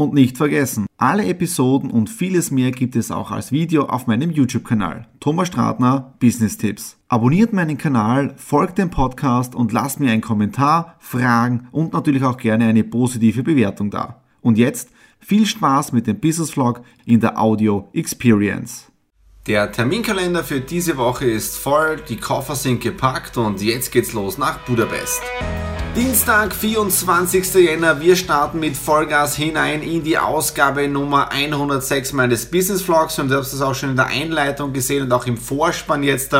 Und nicht vergessen, alle Episoden und vieles mehr gibt es auch als Video auf meinem YouTube-Kanal. Thomas Stratner, Business Tipps. Abonniert meinen Kanal, folgt dem Podcast und lasst mir einen Kommentar, Fragen und natürlich auch gerne eine positive Bewertung da. Und jetzt viel Spaß mit dem Business Vlog in der Audio Experience. Der Terminkalender für diese Woche ist voll, die Koffer sind gepackt und jetzt geht's los nach Budapest. Dienstag, 24. Jänner, wir starten mit Vollgas hinein in die Ausgabe Nummer 106 meines Business Vlogs und du hast es auch schon in der Einleitung gesehen und auch im Vorspann jetzt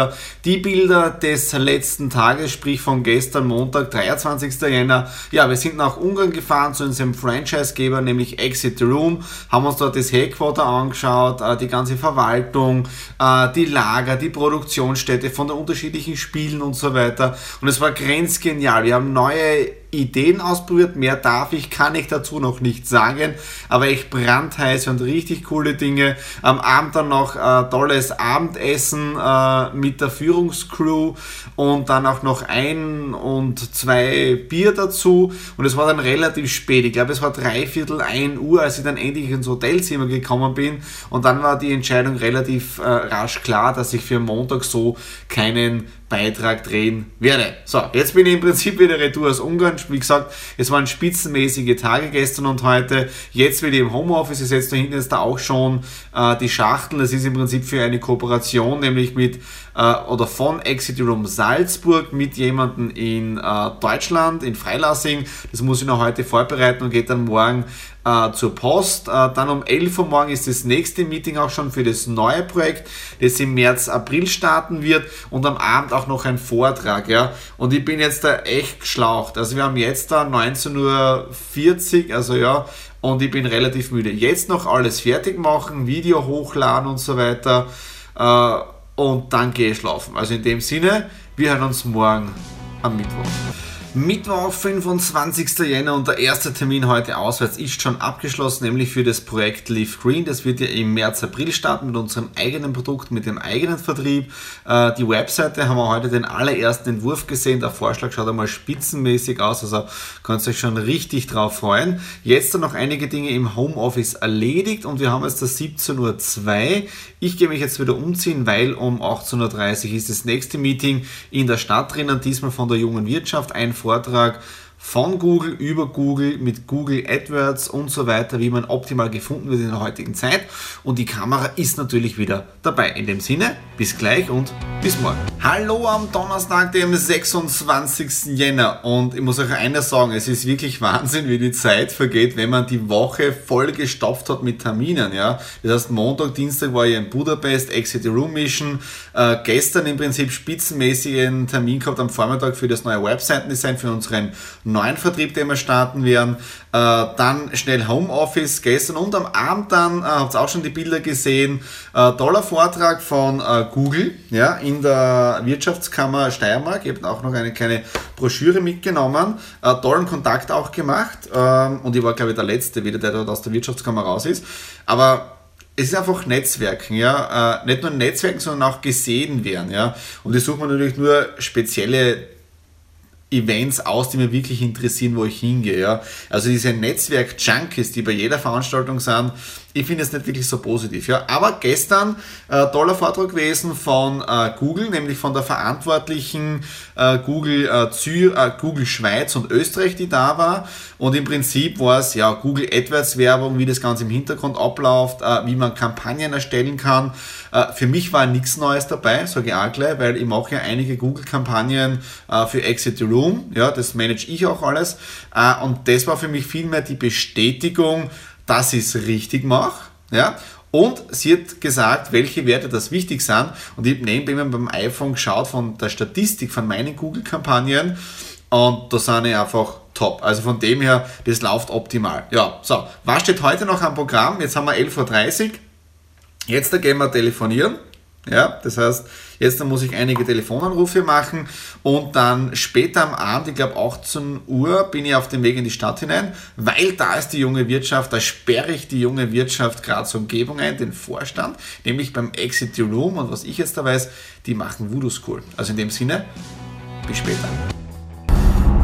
die Bilder des letzten Tages, sprich von gestern Montag, 23. Jänner. Ja, wir sind nach Ungarn gefahren zu unserem Franchisegeber, nämlich Exit Room, haben uns dort das Headquarter angeschaut, äh, die ganze Verwaltung, äh, die Lager, die Produktionsstätte von den unterschiedlichen Spielen und so weiter und es war grenzgenial. Wir haben neue neue Ideen ausprobiert. Mehr darf ich, kann ich dazu noch nicht sagen. Aber echt brandheiß und richtig coole Dinge. Am Abend dann noch äh, tolles Abendessen äh, mit der Führungscrew und dann auch noch ein und zwei Bier dazu. Und es war dann relativ spät. Ich glaube, es war dreiviertel ein Uhr, als ich dann endlich ins Hotelzimmer gekommen bin. Und dann war die Entscheidung relativ äh, rasch klar, dass ich für Montag so keinen Beitrag drehen werde. So, jetzt bin ich im Prinzip wieder retour aus Ungarn. Wie gesagt, es waren spitzenmäßige Tage gestern und heute. Jetzt wieder im Homeoffice. Ist jetzt da hinten ist da auch schon äh, die Schachtel. Das ist im Prinzip für eine Kooperation, nämlich mit äh, oder von Exit Room Salzburg mit jemandem in äh, Deutschland, in Freilassing. Das muss ich noch heute vorbereiten und geht dann morgen äh, zur Post. Äh, dann um 11 Uhr morgen ist das nächste Meeting auch schon für das neue Projekt, das im März, April starten wird und am Abend auch noch ein Vortrag. Ja? Und ich bin jetzt da echt geschlaucht. Also wir haben jetzt da 19.40 Uhr, also ja, und ich bin relativ müde. Jetzt noch alles fertig machen, Video hochladen und so weiter. Äh, und dann gehe ich schlafen. Also in dem Sinne, wir hören uns morgen am Mittwoch. Mittwoch, 25. Jänner und der erste Termin heute auswärts ist schon abgeschlossen, nämlich für das Projekt Leaf Green. Das wird ja im März, April starten mit unserem eigenen Produkt, mit dem eigenen Vertrieb. Äh, die Webseite haben wir heute den allerersten Entwurf gesehen. Der Vorschlag schaut einmal spitzenmäßig aus, also könnt ihr euch schon richtig drauf freuen. Jetzt dann noch einige Dinge im Homeoffice erledigt und wir haben jetzt das 17.02 Uhr. Ich gehe mich jetzt wieder umziehen, weil um 18.30 Uhr ist das nächste Meeting in der Stadt drinnen, diesmal von der jungen Wirtschaft. Ein Vortrag von Google über Google mit Google AdWords und so weiter, wie man optimal gefunden wird in der heutigen Zeit. Und die Kamera ist natürlich wieder dabei. In dem Sinne, bis gleich und bis morgen. Hallo am Donnerstag, dem 26. Jänner. Und ich muss euch eines sagen, es ist wirklich Wahnsinn, wie die Zeit vergeht, wenn man die Woche voll gestopft hat mit Terminen. Ja? Das heißt, Montag, Dienstag war ich in Budapest, Exit Room Mission. Äh, gestern im Prinzip spitzenmäßigen Termin gehabt am Vormittag für das neue Webseitendesign für unseren neuen Vertrieb, den wir starten werden. Äh, dann schnell Homeoffice gestern und am Abend dann, äh, habt ihr auch schon die Bilder gesehen, äh, toller Vortrag von äh, Google ja, in der Wirtschaftskammer Steiermark. Ich habe auch noch eine kleine Broschüre mitgenommen, äh, tollen Kontakt auch gemacht ähm, und ich war glaube ich der Letzte wieder, der dort aus der Wirtschaftskammer raus ist. Aber es ist einfach Netzwerken, ja. Äh, nicht nur Netzwerken, sondern auch gesehen werden, ja. Und ich suche mir natürlich nur spezielle Events aus, die mir wirklich interessieren, wo ich hingehe. Ja. Also diese Netzwerk-Junkies, die bei jeder Veranstaltung sind, ich finde es nicht wirklich so positiv. Ja. Aber gestern äh, toller Vortrag gewesen von äh, Google, nämlich von der verantwortlichen äh, Google, äh, Zür äh, Google Schweiz und Österreich, die da war. Und im Prinzip war es ja Google AdWords Werbung, wie das Ganze im Hintergrund abläuft, äh, wie man Kampagnen erstellen kann. Äh, für mich war nichts Neues dabei, sage ich auch gleich, weil ich mache ja einige Google-Kampagnen äh, für Exit the Room. Ja, das manage ich auch alles. Äh, und das war für mich vielmehr die Bestätigung, dass ich es richtig mache. Ja? Und sie hat gesagt, welche Werte das wichtig sind. Und ich habe nebenbei beim iPhone geschaut von der Statistik von meinen Google-Kampagnen. Und da sind ich einfach top. Also von dem her, das läuft optimal. Ja, so, was steht heute noch am Programm? Jetzt haben wir 11.30 Uhr. Jetzt da gehen wir telefonieren. Ja, das heißt, jetzt muss ich einige Telefonanrufe machen und dann später am Abend, ich glaube 18 Uhr, bin ich auf dem Weg in die Stadt hinein, weil da ist die junge Wirtschaft, da sperre ich die junge Wirtschaft gerade zur Umgebung ein, den Vorstand, nämlich beim Exit Room und was ich jetzt da weiß, die machen Voodoo School. Also in dem Sinne, bis später.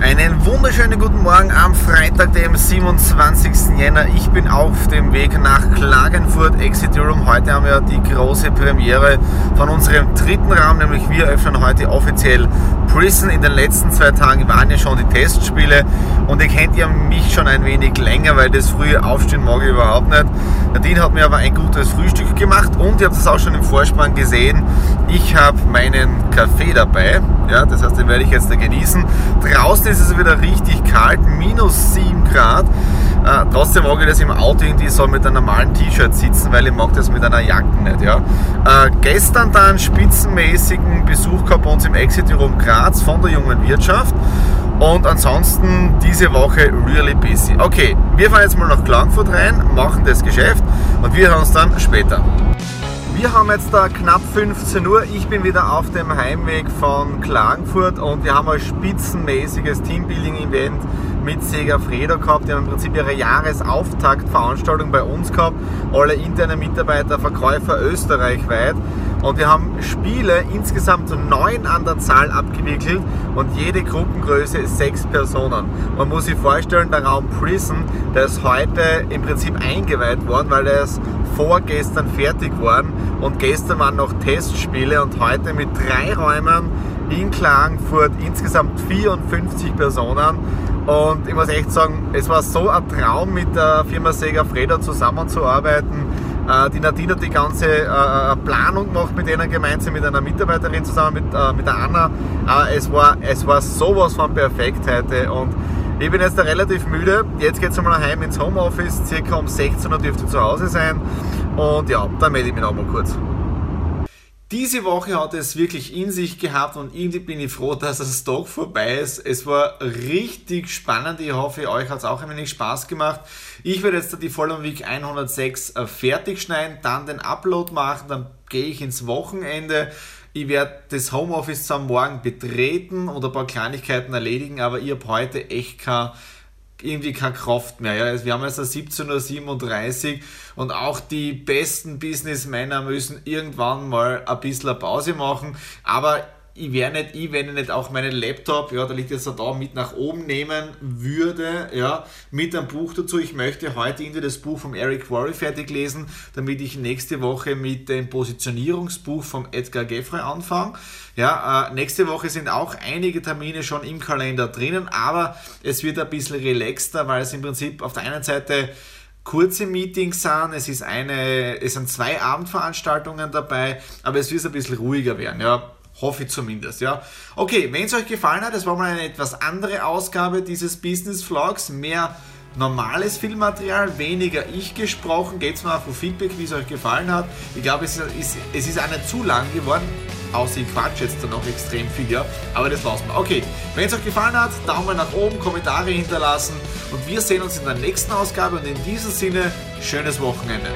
Einen wunderschönen guten Morgen am Freitag, dem 27. Jänner. Ich bin auf dem Weg nach Klagenfurt Exit Room. Heute haben wir die große Premiere von unserem dritten Raum, nämlich wir öffnen heute offiziell Prison. In den letzten zwei Tagen waren ja schon die Testspiele und ihr kennt ja mich schon ein wenig länger, weil das frühe Aufstehen mag ich überhaupt nicht. Nadine hat mir aber ein gutes Frühstück gemacht und ihr habt es auch schon im Vorspann gesehen. Ich habe meinen Kaffee dabei. Ja, das heißt, den werde ich jetzt da genießen. Draußen ist es wieder richtig kalt, minus 7 Grad. Äh, trotzdem mag ich das im Auto irgendwie so mit einem normalen T-Shirt sitzen, weil ich mag das mit einer Jacke nicht. Ja. Äh, gestern dann spitzenmäßigen Besuch gehabt bei uns im Exit Room Graz von der jungen Wirtschaft. Und ansonsten diese Woche really busy. Okay, wir fahren jetzt mal nach Klagenfurt rein, machen das Geschäft und wir hören uns dann später. Wir haben jetzt da knapp 15 Uhr. Ich bin wieder auf dem Heimweg von Klagenfurt und wir haben ein spitzenmäßiges Teambuilding-Event mit Sega Fredo gehabt. Die haben im Prinzip ihre Jahresauftaktveranstaltung bei uns gehabt. Alle internen Mitarbeiter, Verkäufer österreichweit. Und wir haben Spiele insgesamt neun an der Zahl abgewickelt und jede Gruppengröße ist sechs Personen. Man muss sich vorstellen, der Raum Prison, der ist heute im Prinzip eingeweiht worden, weil er ist vorgestern fertig worden und gestern waren noch Testspiele und heute mit drei Räumen in Klagenfurt insgesamt 54 Personen. Und ich muss echt sagen, es war so ein Traum mit der Firma Sega Freda zusammenzuarbeiten. Äh, die Nadine hat die ganze äh, Planung gemacht mit denen gemeinsam, mit einer Mitarbeiterin zusammen, mit, äh, mit der Anna. es, war, es war sowas von perfekt heute und ich bin jetzt relativ müde. Jetzt geht es mal heim ins Homeoffice. Circa um 16 Uhr dürfte ich zu Hause sein. Und ja, dann melde ich mich noch mal kurz. Diese Woche hat es wirklich in sich gehabt und irgendwie bin ich froh, dass das Tag vorbei ist. Es war richtig spannend. Ich hoffe, euch hat es auch ein wenig Spaß gemacht. Ich werde jetzt die Follow Week 106 äh, fertig schneiden, dann den Upload machen, dann gehe ich ins Wochenende. Ich werde das Homeoffice am Morgen betreten oder ein paar Kleinigkeiten erledigen, aber ich habe heute echt kein, irgendwie keine Kraft mehr. Ja. Wir haben jetzt 17.37 Uhr und auch die besten Businessmänner müssen irgendwann mal ein bisschen Pause machen. Aber ich wäre nicht ich, wenn ich nicht auch meinen Laptop, ja, da liegt jetzt da mit nach oben nehmen würde, ja, mit einem Buch dazu. Ich möchte heute irgendwie das Buch von Eric Worre fertig lesen, damit ich nächste Woche mit dem Positionierungsbuch von Edgar Geffrey anfange. Ja, äh, nächste Woche sind auch einige Termine schon im Kalender drinnen, aber es wird ein bisschen relaxter, weil es im Prinzip auf der einen Seite kurze Meetings sind, es ist eine, es sind zwei Abendveranstaltungen dabei, aber es wird ein bisschen ruhiger werden, ja. Hoffe ich zumindest, ja. Okay, wenn es euch gefallen hat, das war mal eine etwas andere Ausgabe dieses Business Vlogs, mehr normales Filmmaterial, weniger ich gesprochen. Geht's mal auf Feedback, wie es euch gefallen hat. Ich glaube, es ist, es ist nicht zu lang geworden, außer ich quatsch jetzt da noch extrem viel, ja. Aber das lassen wir. Okay, wenn es euch gefallen hat, Daumen nach oben, Kommentare hinterlassen und wir sehen uns in der nächsten Ausgabe und in diesem Sinne, schönes Wochenende.